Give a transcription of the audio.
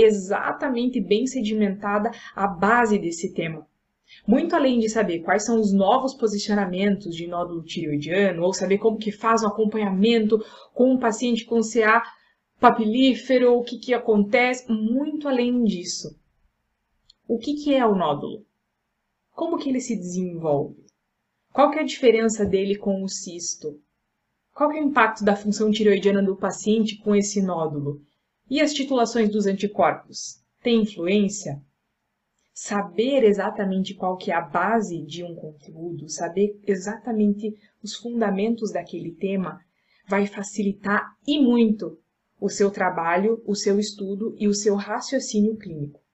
exatamente bem sedimentada a base desse tema. Muito além de saber quais são os novos posicionamentos de nódulo tireoidiano, ou saber como que faz o acompanhamento com um paciente com CA papilífero, o que, que acontece, muito além disso. O que, que é o nódulo? Como que ele se desenvolve? Qual que é a diferença dele com o cisto? Qual que é o impacto da função tireoidiana do paciente com esse nódulo? E as titulações dos anticorpos? Tem influência? Saber exatamente qual que é a base de um conteúdo, saber exatamente os fundamentos daquele tema, vai facilitar e muito o seu trabalho, o seu estudo e o seu raciocínio clínico.